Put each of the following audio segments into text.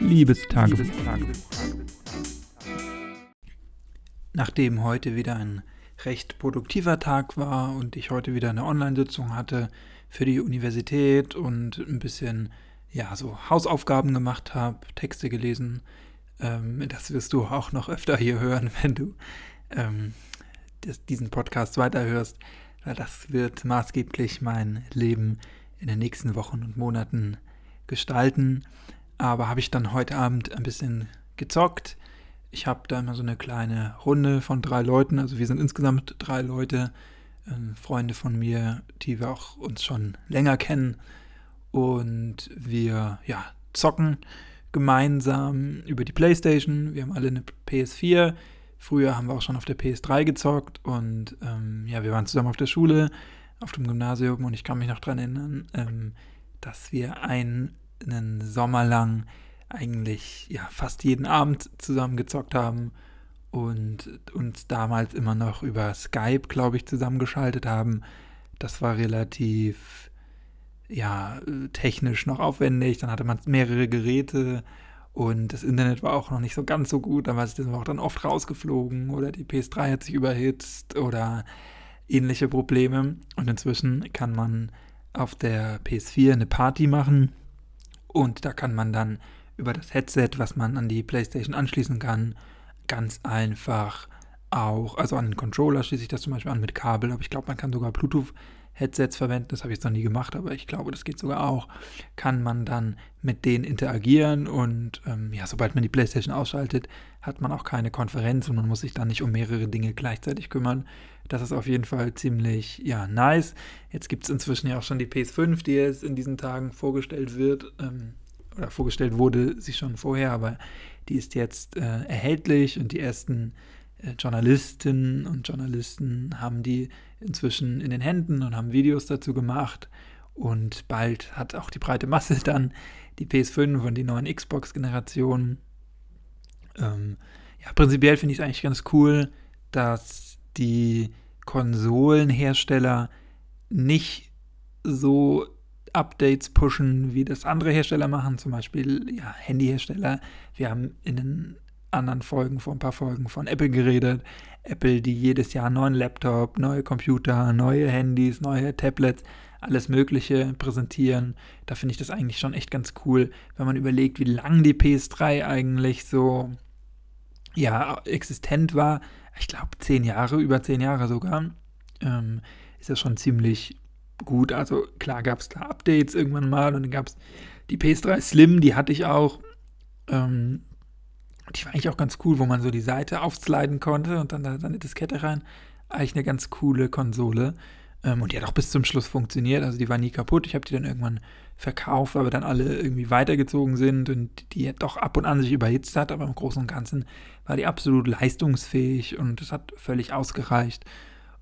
Liebestagebuch. Nachdem heute wieder ein recht produktiver Tag war und ich heute wieder eine Online-Sitzung hatte für die Universität und ein bisschen ja so Hausaufgaben gemacht habe, Texte gelesen, ähm, das wirst du auch noch öfter hier hören, wenn du ähm, das, diesen Podcast weiterhörst, weil das wird maßgeblich mein Leben in den nächsten Wochen und Monaten gestalten. Aber habe ich dann heute Abend ein bisschen gezockt. Ich habe da immer so eine kleine Runde von drei Leuten. Also wir sind insgesamt drei Leute, äh, Freunde von mir, die wir auch uns schon länger kennen. Und wir ja, zocken gemeinsam über die Playstation. Wir haben alle eine PS4. Früher haben wir auch schon auf der PS3 gezockt und ähm, ja, wir waren zusammen auf der Schule, auf dem Gymnasium und ich kann mich noch daran erinnern, ähm, dass wir einen, einen Sommer lang eigentlich ja fast jeden Abend zusammen gezockt haben und uns damals immer noch über Skype, glaube ich, zusammengeschaltet haben. Das war relativ ja technisch noch aufwendig. Dann hatte man mehrere Geräte und das Internet war auch noch nicht so ganz so gut, da war es auch dann oft rausgeflogen oder die PS3 hat sich überhitzt oder ähnliche Probleme. Und inzwischen kann man auf der PS4 eine Party machen und da kann man dann über das Headset, was man an die PlayStation anschließen kann, ganz einfach auch, also an den Controller schließe ich das zum Beispiel an mit Kabel, aber ich glaube, man kann sogar Bluetooth Headsets verwenden, das habe ich jetzt noch nie gemacht, aber ich glaube, das geht sogar auch, kann man dann mit denen interagieren und ähm, ja, sobald man die Playstation ausschaltet, hat man auch keine Konferenz und man muss sich dann nicht um mehrere Dinge gleichzeitig kümmern. Das ist auf jeden Fall ziemlich, ja, nice. Jetzt gibt es inzwischen ja auch schon die PS5, die jetzt in diesen Tagen vorgestellt wird, ähm, oder vorgestellt wurde sie schon vorher, aber die ist jetzt äh, erhältlich und die ersten äh, Journalistinnen und Journalisten haben die inzwischen in den Händen und haben Videos dazu gemacht. Und bald hat auch die breite Masse dann die PS5 und die neuen Xbox-Generationen. Ähm, ja, prinzipiell finde ich es eigentlich ganz cool, dass die Konsolenhersteller nicht so Updates pushen, wie das andere Hersteller machen, zum Beispiel ja, Handyhersteller. Wir haben in den anderen Folgen, vor ein paar Folgen von Apple geredet. Apple, die jedes Jahr neuen Laptop, neue Computer, neue Handys, neue Tablets, alles Mögliche präsentieren. Da finde ich das eigentlich schon echt ganz cool, wenn man überlegt, wie lange die PS3 eigentlich so ja, existent war. Ich glaube, zehn Jahre, über zehn Jahre sogar. Ähm, ist das schon ziemlich gut. Also klar gab es da Updates irgendwann mal und dann gab es die PS3 Slim, die hatte ich auch. Ähm, die war eigentlich auch ganz cool, wo man so die Seite aufsliden konnte und dann da eine Diskette rein. Eigentlich eine ganz coole Konsole. Ähm, und die hat auch bis zum Schluss funktioniert. Also die war nie kaputt. Ich habe die dann irgendwann verkauft, weil wir dann alle irgendwie weitergezogen sind und die doch ab und an sich überhitzt hat. Aber im Großen und Ganzen war die absolut leistungsfähig und es hat völlig ausgereicht.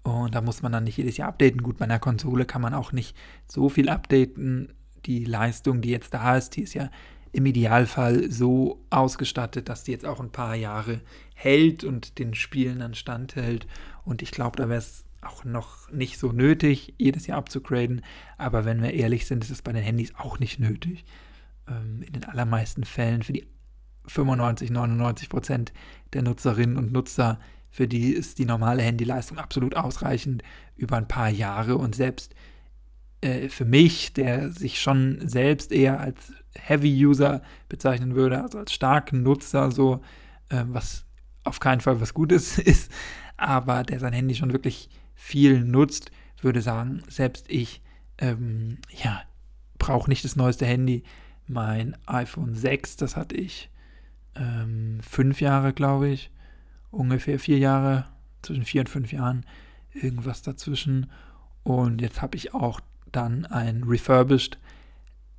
Und da muss man dann nicht jedes Jahr updaten. Gut, bei einer Konsole kann man auch nicht so viel updaten. Die Leistung, die jetzt da ist, die ist ja im Idealfall so ausgestattet, dass die jetzt auch ein paar Jahre hält und den Spielen dann standhält. Und ich glaube, da wäre es auch noch nicht so nötig, jedes Jahr abzugraden. Aber wenn wir ehrlich sind, ist es bei den Handys auch nicht nötig. Ähm, in den allermeisten Fällen für die 95, 99 Prozent der Nutzerinnen und Nutzer, für die ist die normale Handyleistung absolut ausreichend über ein paar Jahre. Und selbst äh, für mich, der sich schon selbst eher als Heavy-User bezeichnen würde, also als starken Nutzer, so äh, was auf keinen Fall was Gutes ist, aber der sein Handy schon wirklich viel nutzt, würde sagen, selbst ich, ähm, ja, brauche nicht das neueste Handy. Mein iPhone 6, das hatte ich ähm, fünf Jahre, glaube ich, ungefähr vier Jahre, zwischen vier und fünf Jahren, irgendwas dazwischen. Und jetzt habe ich auch dann ein refurbished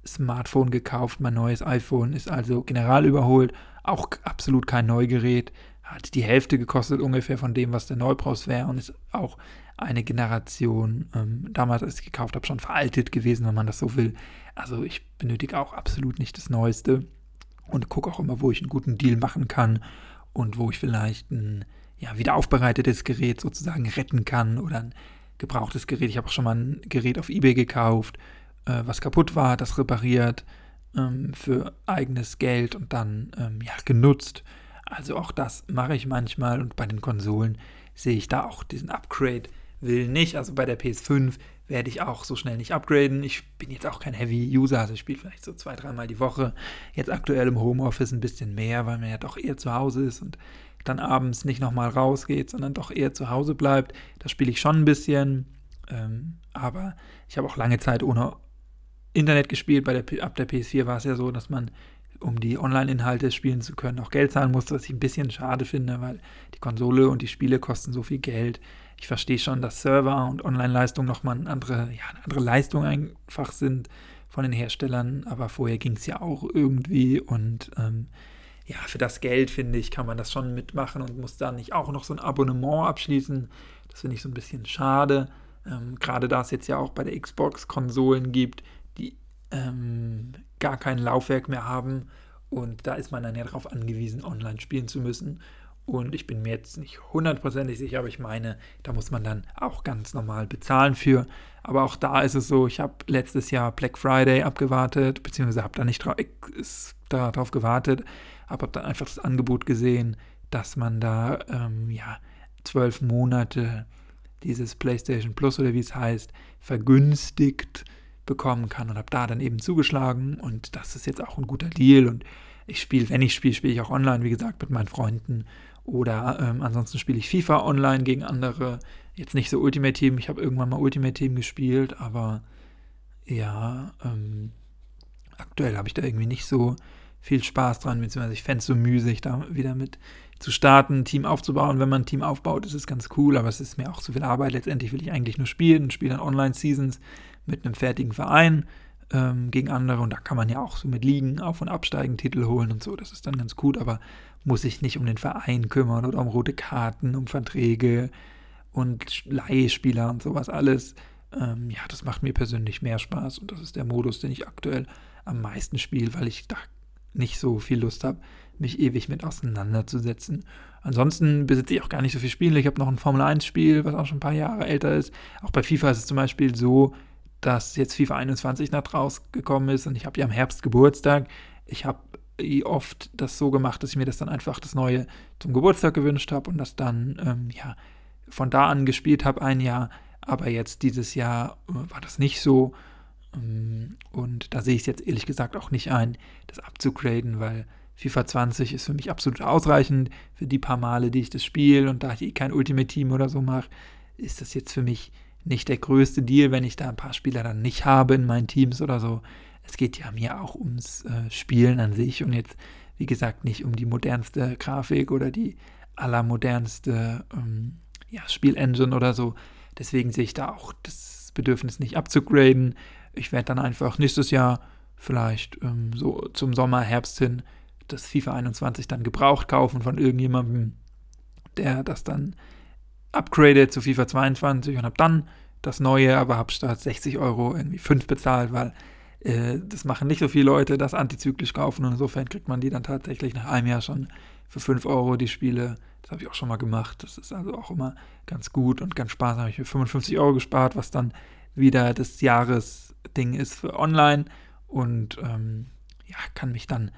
Smartphone gekauft. Mein neues iPhone ist also general überholt. Auch absolut kein Neugerät. Hat die Hälfte gekostet ungefähr von dem, was der Neupreis wäre und ist auch eine Generation, ähm, damals, als ich gekauft habe, schon veraltet gewesen, wenn man das so will. Also ich benötige auch absolut nicht das Neueste und gucke auch immer, wo ich einen guten Deal machen kann und wo ich vielleicht ein ja, wieder aufbereitetes Gerät sozusagen retten kann oder ein gebrauchtes Gerät. Ich habe auch schon mal ein Gerät auf Ebay gekauft, äh, was kaputt war, das repariert. ähm, für eigenes Geld und dann ähm, ja, genutzt. Also auch das mache ich manchmal und bei den Konsolen sehe ich da auch diesen Upgrade will nicht. Also bei der PS5 werde ich auch so schnell nicht upgraden. Ich bin jetzt auch kein Heavy-User, also ich spiele vielleicht so zwei, dreimal die Woche. Jetzt aktuell im Homeoffice ein bisschen mehr, weil man ja doch eher zu Hause ist und dann abends nicht nochmal rausgeht, sondern doch eher zu Hause bleibt. Da spiele ich schon ein bisschen. Ähm, aber ich habe auch lange Zeit ohne Internet gespielt. Bei der, ab der PS4 war es ja so, dass man, um die Online-Inhalte spielen zu können, auch Geld zahlen musste, was ich ein bisschen schade finde, weil die Konsole und die Spiele kosten so viel Geld. Ich verstehe schon, dass Server und Online-Leistung nochmal eine andere, ja, eine andere Leistung einfach sind von den Herstellern, aber vorher ging es ja auch irgendwie und ähm, ja, für das Geld, finde ich, kann man das schon mitmachen und muss da nicht auch noch so ein Abonnement abschließen. Das finde ich so ein bisschen schade. Ähm, Gerade da es jetzt ja auch bei der Xbox Konsolen gibt, die ähm, gar kein Laufwerk mehr haben. Und da ist man dann ja darauf angewiesen, online spielen zu müssen. Und ich bin mir jetzt nicht hundertprozentig sicher, aber ich meine, da muss man dann auch ganz normal bezahlen für. Aber auch da ist es so, ich habe letztes Jahr Black Friday abgewartet, beziehungsweise habe da nicht dra darauf gewartet, aber habe dann einfach das Angebot gesehen, dass man da ähm, ja zwölf Monate dieses PlayStation Plus oder wie es heißt, vergünstigt bekommen kann und habe da dann eben zugeschlagen. Und das ist jetzt auch ein guter Deal. Und ich spiele, wenn ich spiele, spiele ich auch online, wie gesagt, mit meinen Freunden oder ähm, ansonsten spiele ich FIFA online gegen andere. Jetzt nicht so Ultimate Team, ich habe irgendwann mal Ultimate Team gespielt, aber ja, ähm, aktuell habe ich da irgendwie nicht so viel Spaß dran, beziehungsweise ich fände es so müßig, da wieder mit zu starten, ein Team aufzubauen. Wenn man ein Team aufbaut, ist es ganz cool, aber es ist mir auch zu viel Arbeit. Letztendlich will ich eigentlich nur spielen und spiele dann Online-Seasons mit einem fertigen Verein ähm, gegen andere und da kann man ja auch so mit Ligen auf- und absteigen, Titel holen und so. Das ist dann ganz gut, aber muss sich nicht um den Verein kümmern oder um rote Karten, um Verträge und Leihspieler und sowas alles. Ähm, ja, das macht mir persönlich mehr Spaß und das ist der Modus, den ich aktuell am meisten spiele, weil ich da nicht so viel Lust habe, mich ewig mit auseinanderzusetzen. Ansonsten besitze ich auch gar nicht so viel Spiele. Ich habe noch ein Formel-1-Spiel, was auch schon ein paar Jahre älter ist. Auch bei FIFA ist es zum Beispiel so, dass jetzt FIFA 21 nach rausgekommen ist und ich habe ja im Herbst Geburtstag. Ich habe oft das so gemacht, dass ich mir das dann einfach das Neue zum Geburtstag gewünscht habe und das dann ähm, ja von da an gespielt habe ein Jahr. Aber jetzt dieses Jahr äh, war das nicht so. Ähm, und da sehe ich es jetzt ehrlich gesagt auch nicht ein, das abzugraden, weil FIFA 20 ist für mich absolut ausreichend für die paar Male, die ich das spiele. Und da ich eh kein Ultimate Team oder so mache, ist das jetzt für mich nicht der größte Deal, wenn ich da ein paar Spieler dann nicht habe in meinen Teams oder so. Es geht ja mir auch ums äh, Spielen an sich und jetzt, wie gesagt, nicht um die modernste Grafik oder die allermodernste ähm, ja, Spielengine oder so. Deswegen sehe ich da auch das Bedürfnis nicht abzugraden. Ich werde dann einfach nächstes Jahr vielleicht ähm, so zum Sommer, Herbst hin das FIFA 21 dann gebraucht kaufen von irgendjemandem, der das dann upgradet zu FIFA 22 und habe dann das neue, aber habe statt 60 Euro irgendwie 5 bezahlt, weil äh, das machen nicht so viele Leute, das antizyklisch kaufen und insofern kriegt man die dann tatsächlich nach einem Jahr schon für 5 Euro die Spiele. Das habe ich auch schon mal gemacht. Das ist also auch immer ganz gut und ganz spaßig. habe ich mir 55 Euro gespart, was dann wieder das Jahresding ist für online und ähm, ja, kann mich dann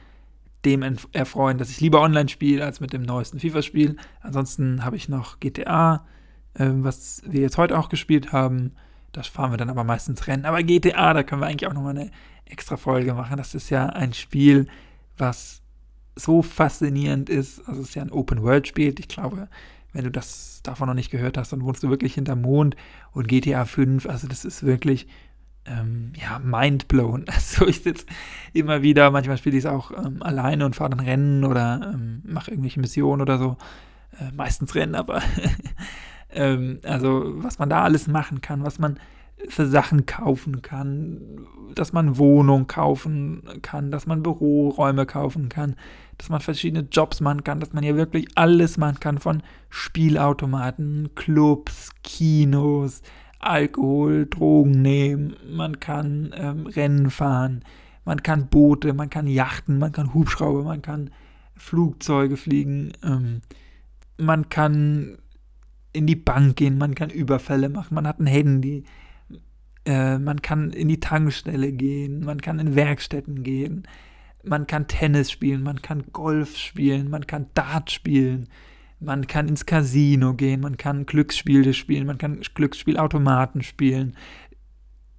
dem erfreuen, dass ich lieber online spiele als mit dem neuesten FIFA-Spiel. Ansonsten habe ich noch GTA, äh, was wir jetzt heute auch gespielt haben. Das fahren wir dann aber meistens Rennen. Aber GTA, da können wir eigentlich auch nochmal eine extra Folge machen. Das ist ja ein Spiel, was so faszinierend ist. Also es ist ja ein Open-World-Spiel. Ich glaube, wenn du das davon noch nicht gehört hast, dann wohnst du wirklich hinterm Mond. Und GTA 5, also das ist wirklich ähm, ja, mindblown. Also ich sitze immer wieder, manchmal spiele ich es auch ähm, alleine und fahre dann Rennen oder ähm, mache irgendwelche Missionen oder so. Äh, meistens Rennen, aber ähm, also was man da alles machen kann, was man für Sachen kaufen kann, dass man Wohnung kaufen kann, dass man Büroräume kaufen kann, dass man verschiedene Jobs machen kann, dass man ja wirklich alles machen kann von Spielautomaten, Clubs, Kinos, Alkohol, Drogen nehmen, man kann ähm, Rennen fahren, man kann Boote, man kann Yachten, man kann Hubschrauber, man kann Flugzeuge fliegen, ähm, man kann in die Bank gehen, man kann Überfälle machen, man hat ein Handy. Äh, man kann in die Tankstelle gehen, man kann in Werkstätten gehen, man kann Tennis spielen, man kann Golf spielen, man kann Dart spielen, man kann ins Casino gehen, man kann Glücksspiele spielen, man kann Glücksspielautomaten spielen.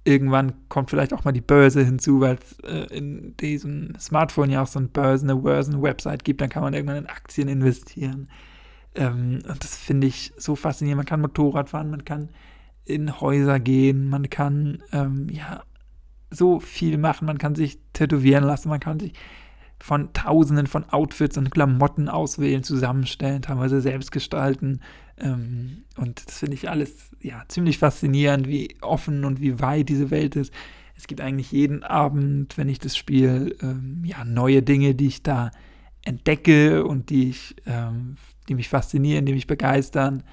Irgendwann kommt vielleicht auch mal die Börse hinzu, weil es äh, in diesem Smartphone ja auch so ein Börsen, eine Börsen-Website gibt, dann kann man irgendwann in Aktien investieren. Ähm, und das finde ich so faszinierend. Man kann Motorrad fahren, man kann in Häuser gehen, man kann ähm, ja so viel machen, man kann sich tätowieren lassen, man kann sich von Tausenden von Outfits und Klamotten auswählen, zusammenstellen, teilweise selbst gestalten. Ähm, und das finde ich alles ja ziemlich faszinierend, wie offen und wie weit diese Welt ist. Es gibt eigentlich jeden Abend, wenn ich das spiele, ähm, ja neue Dinge, die ich da entdecke und die ich, ähm, die mich faszinieren, die mich begeistern.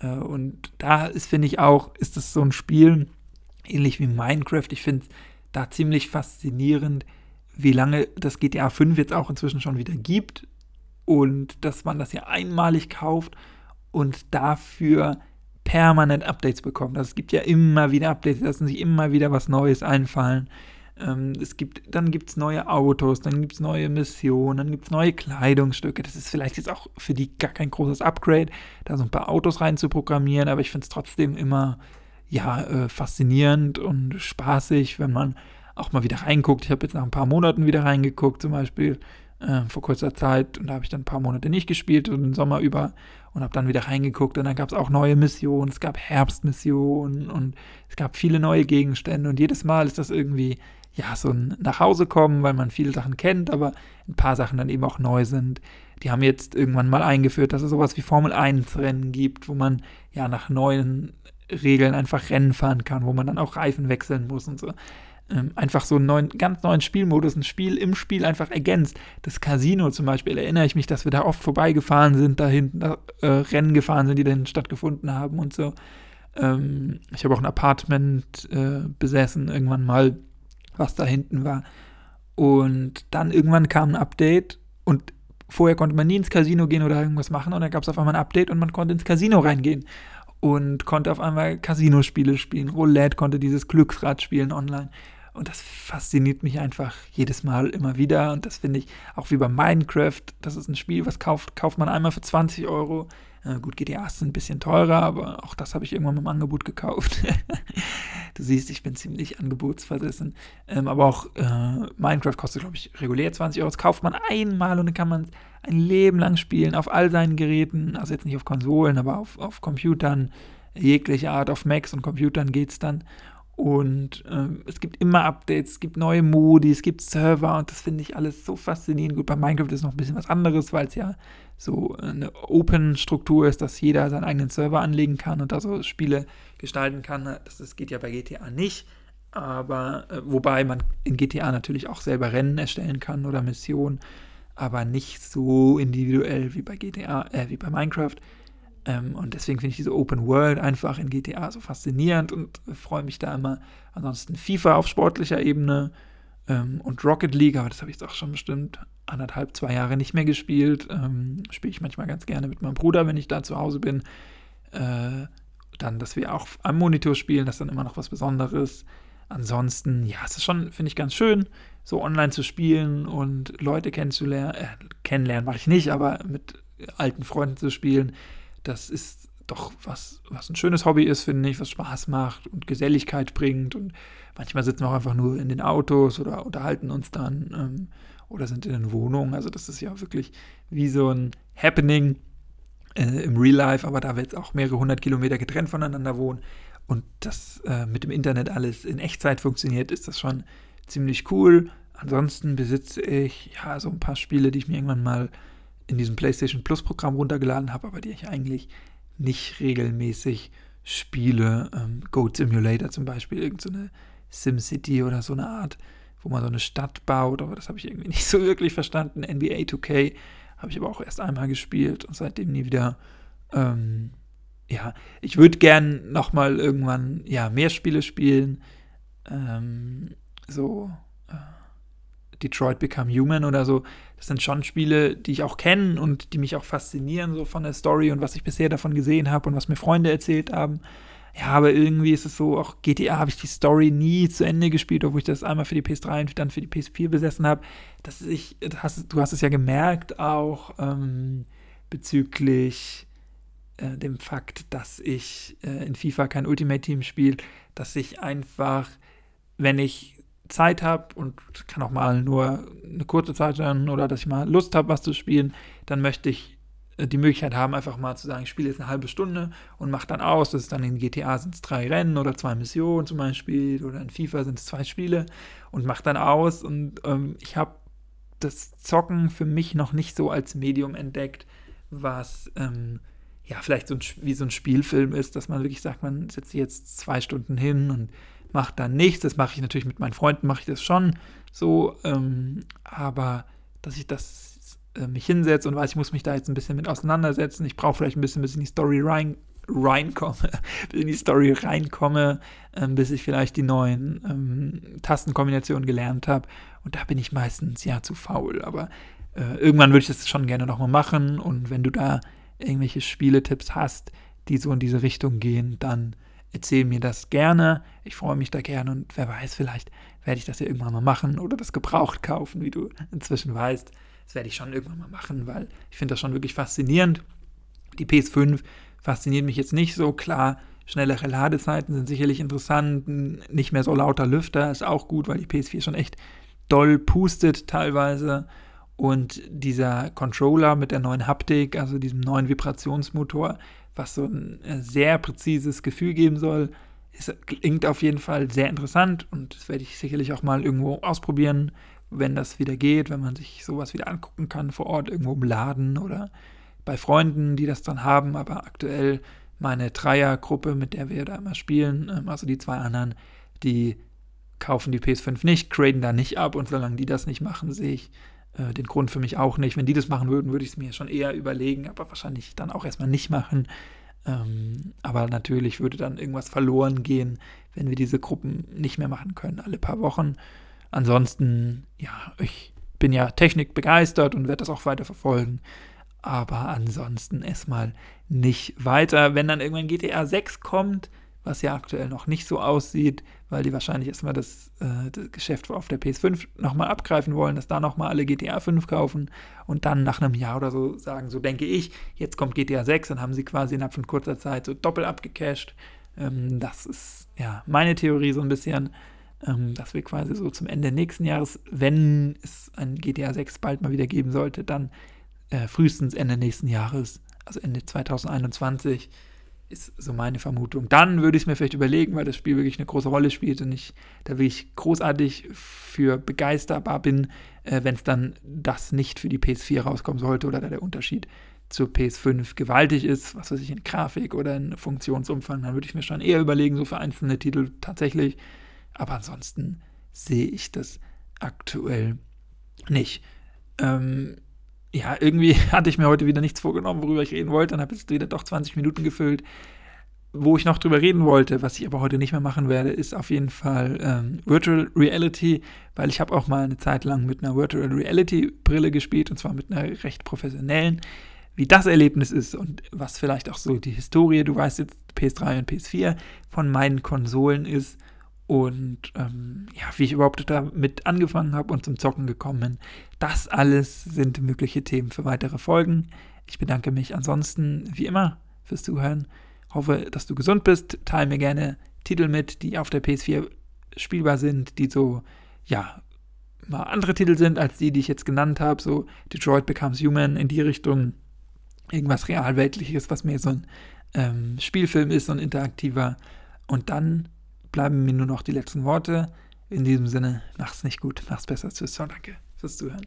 Äh, und da ist, finde ich auch, ist das so ein Spiel, ähnlich wie Minecraft. Ich finde es da ziemlich faszinierend, wie lange das GTA 5 jetzt auch inzwischen schon wieder gibt und dass man das ja einmalig kauft und dafür permanent Updates bekommt. Also es gibt ja immer wieder Updates, lassen sich immer wieder was Neues einfallen. Ähm, es gibt, dann gibt es neue Autos, dann gibt es neue Missionen, dann gibt es neue Kleidungsstücke. Das ist vielleicht jetzt auch für die gar kein großes Upgrade, da so ein paar Autos rein zu programmieren, aber ich finde es trotzdem immer ja, äh, faszinierend und spaßig, wenn man auch mal wieder reinguckt. Ich habe jetzt nach ein paar Monaten wieder reingeguckt, zum Beispiel äh, vor kurzer Zeit, und da habe ich dann ein paar Monate nicht gespielt und den Sommer über und habe dann wieder reingeguckt und dann gab es auch neue Missionen, es gab Herbstmissionen und es gab viele neue Gegenstände und jedes Mal ist das irgendwie ja, so ein Nachhausekommen, weil man viele Sachen kennt, aber ein paar Sachen dann eben auch neu sind. Die haben jetzt irgendwann mal eingeführt, dass es sowas wie Formel 1 Rennen gibt, wo man ja nach neuen Regeln einfach Rennen fahren kann, wo man dann auch Reifen wechseln muss und so. Ähm, einfach so einen neuen, ganz neuen Spielmodus, ein Spiel im Spiel einfach ergänzt. Das Casino zum Beispiel, erinnere ich mich, dass wir da oft vorbeigefahren sind, da hinten äh, Rennen gefahren sind, die da stattgefunden haben und so. Ähm, ich habe auch ein Apartment äh, besessen, irgendwann mal was da hinten war. Und dann irgendwann kam ein Update und vorher konnte man nie ins Casino gehen oder irgendwas machen und dann gab es auf einmal ein Update und man konnte ins Casino reingehen und konnte auf einmal Casino-Spiele spielen. Roulette konnte dieses Glücksrad spielen online. Und das fasziniert mich einfach jedes Mal immer wieder. Und das finde ich auch wie bei Minecraft. Das ist ein Spiel, was kauft, kauft man einmal für 20 Euro. Äh, gut, GTA ist ein bisschen teurer, aber auch das habe ich irgendwann im Angebot gekauft. du siehst, ich bin ziemlich angebotsversessen. Ähm, aber auch äh, Minecraft kostet, glaube ich, regulär 20 Euro. Das kauft man einmal und dann kann man ein Leben lang spielen auf all seinen Geräten. Also jetzt nicht auf Konsolen, aber auf, auf Computern jeglicher Art. Auf Macs und Computern geht es dann. Und äh, es gibt immer Updates, es gibt neue Modi, es gibt Server und das finde ich alles so faszinierend. Gut, bei Minecraft ist noch ein bisschen was anderes, weil es ja so eine Open-Struktur ist, dass jeder seinen eigenen Server anlegen kann und da so Spiele gestalten kann. Das, das geht ja bei GTA nicht. Aber äh, wobei man in GTA natürlich auch selber Rennen erstellen kann oder Missionen, aber nicht so individuell wie bei GTA, äh, wie bei Minecraft. Ähm, und deswegen finde ich diese Open World einfach in GTA so faszinierend und freue mich da immer. Ansonsten FIFA auf sportlicher Ebene ähm, und Rocket League, aber das habe ich jetzt auch schon bestimmt anderthalb, zwei Jahre nicht mehr gespielt. Ähm, Spiele ich manchmal ganz gerne mit meinem Bruder, wenn ich da zu Hause bin. Äh, dann, dass wir auch am Monitor spielen, das ist dann immer noch was Besonderes. Ansonsten, ja, es ist schon, finde ich, ganz schön, so online zu spielen und Leute kennenzulernen. Äh, kennenlernen mache ich nicht, aber mit alten Freunden zu spielen das ist doch was, was ein schönes Hobby ist, finde ich, was Spaß macht und Geselligkeit bringt. Und manchmal sitzen wir auch einfach nur in den Autos oder unterhalten uns dann ähm, oder sind in den Wohnungen. Also das ist ja wirklich wie so ein Happening äh, im Real Life, aber da wir jetzt auch mehrere hundert Kilometer getrennt voneinander wohnen und das äh, mit dem Internet alles in Echtzeit funktioniert, ist das schon ziemlich cool. Ansonsten besitze ich ja so ein paar Spiele, die ich mir irgendwann mal in diesem PlayStation Plus Programm runtergeladen habe, aber die ich eigentlich nicht regelmäßig spiele. Ähm, Goat Simulator zum Beispiel, irgendeine so SimCity oder so eine Art, wo man so eine Stadt baut, aber das habe ich irgendwie nicht so wirklich verstanden. NBA 2K habe ich aber auch erst einmal gespielt und seitdem nie wieder. Ähm, ja, ich würde gern nochmal irgendwann ja, mehr Spiele spielen. Ähm, so Detroit Become Human oder so, das sind schon Spiele, die ich auch kenne und die mich auch faszinieren, so von der Story und was ich bisher davon gesehen habe und was mir Freunde erzählt haben. Ja, aber irgendwie ist es so, auch GTA habe ich die Story nie zu Ende gespielt, obwohl ich das einmal für die PS3 und dann für die PS4 besessen habe. Dass ich, das du hast es ja gemerkt, auch ähm, bezüglich äh, dem Fakt, dass ich äh, in FIFA kein Ultimate Team spiele, dass ich einfach, wenn ich Zeit habe und kann auch mal nur eine kurze Zeit sein oder dass ich mal Lust habe, was zu spielen, dann möchte ich äh, die Möglichkeit haben, einfach mal zu sagen, ich spiele jetzt eine halbe Stunde und mache dann aus. Das ist dann in GTA sind es drei Rennen oder zwei Missionen zum Beispiel oder in FIFA sind es zwei Spiele und mache dann aus. Und ähm, ich habe das Zocken für mich noch nicht so als Medium entdeckt, was ähm, ja vielleicht so ein, wie so ein Spielfilm ist, dass man wirklich sagt, man setzt sich jetzt zwei Stunden hin und macht dann nichts. Das mache ich natürlich mit meinen Freunden, mache ich das schon so, ähm, aber dass ich das äh, mich hinsetze und weiß, ich muss mich da jetzt ein bisschen mit auseinandersetzen. Ich brauche vielleicht ein bisschen, bis in die Story rein, reinkomme, bis in die Story reinkomme, ähm, bis ich vielleicht die neuen ähm, Tastenkombinationen gelernt habe. Und da bin ich meistens ja zu faul. Aber äh, irgendwann würde ich das schon gerne nochmal machen. Und wenn du da irgendwelche Spieletipps hast, die so in diese Richtung gehen, dann erzähl mir das gerne. Ich freue mich da gerne und wer weiß, vielleicht werde ich das ja irgendwann mal machen oder das gebraucht kaufen, wie du inzwischen weißt. Das werde ich schon irgendwann mal machen, weil ich finde das schon wirklich faszinierend. Die PS5 fasziniert mich jetzt nicht so. Klar, schnellere Ladezeiten sind sicherlich interessant. Nicht mehr so lauter Lüfter ist auch gut, weil die PS4 schon echt doll pustet teilweise. Und dieser Controller mit der neuen Haptik, also diesem neuen Vibrationsmotor, was so ein äh, sehr präzises Gefühl geben soll, ist, klingt auf jeden Fall sehr interessant und das werde ich sicherlich auch mal irgendwo ausprobieren, wenn das wieder geht, wenn man sich sowas wieder angucken kann vor Ort, irgendwo im Laden oder bei Freunden, die das dann haben. Aber aktuell meine Dreiergruppe, mit der wir da immer spielen, ähm, also die zwei anderen, die kaufen die PS5 nicht, graden da nicht ab und solange die das nicht machen, sehe ich äh, den Grund für mich auch nicht. Wenn die das machen würden, würde ich es mir schon eher überlegen, aber wahrscheinlich dann auch erstmal nicht machen. Ähm, aber natürlich würde dann irgendwas verloren gehen, wenn wir diese Gruppen nicht mehr machen können, alle paar Wochen. Ansonsten, ja, ich bin ja Technik begeistert und werde das auch weiter verfolgen. Aber ansonsten erstmal nicht weiter. Wenn dann irgendwann GTA 6 kommt, was ja aktuell noch nicht so aussieht, weil die wahrscheinlich erstmal das, äh, das Geschäft auf der PS5 nochmal abgreifen wollen, dass da nochmal alle GTA 5 kaufen und dann nach einem Jahr oder so sagen, so denke ich, jetzt kommt GTA 6, dann haben sie quasi innerhalb von kurzer Zeit so doppelt abgecasht. Ähm, das ist ja meine Theorie so ein bisschen, ähm, dass wir quasi so zum Ende nächsten Jahres, wenn es ein GTA 6 bald mal wieder geben sollte, dann äh, frühestens Ende nächsten Jahres, also Ende 2021, ist so meine Vermutung. Dann würde ich es mir vielleicht überlegen, weil das Spiel wirklich eine große Rolle spielt und ich da wirklich großartig für begeisterbar bin, äh, wenn es dann das nicht für die PS4 rauskommen sollte oder da der Unterschied zur PS5 gewaltig ist, was weiß ich, in Grafik oder in Funktionsumfang, dann würde ich mir schon eher überlegen, so für einzelne Titel tatsächlich. Aber ansonsten sehe ich das aktuell nicht. Ähm, ja, irgendwie hatte ich mir heute wieder nichts vorgenommen, worüber ich reden wollte. Dann habe ich wieder doch 20 Minuten gefüllt. Wo ich noch drüber reden wollte, was ich aber heute nicht mehr machen werde, ist auf jeden Fall ähm, Virtual Reality, weil ich habe auch mal eine Zeit lang mit einer Virtual Reality Brille gespielt und zwar mit einer recht professionellen. Wie das Erlebnis ist und was vielleicht auch so die Historie, du weißt jetzt PS3 und PS4 von meinen Konsolen ist und ähm, ja, wie ich überhaupt damit angefangen habe und zum Zocken gekommen bin. Das alles sind mögliche Themen für weitere Folgen. Ich bedanke mich ansonsten wie immer fürs Zuhören. Hoffe, dass du gesund bist. Teile mir gerne Titel mit, die auf der PS4 spielbar sind, die so, ja, mal andere Titel sind als die, die ich jetzt genannt habe. So Detroit Becomes Human in die Richtung. Irgendwas realweltliches, was mehr so ein ähm, Spielfilm ist, so ein interaktiver. Und dann bleiben mir nur noch die letzten Worte. In diesem Sinne, mach's nicht gut, mach's besser. Tschüss, danke fürs Zuhören.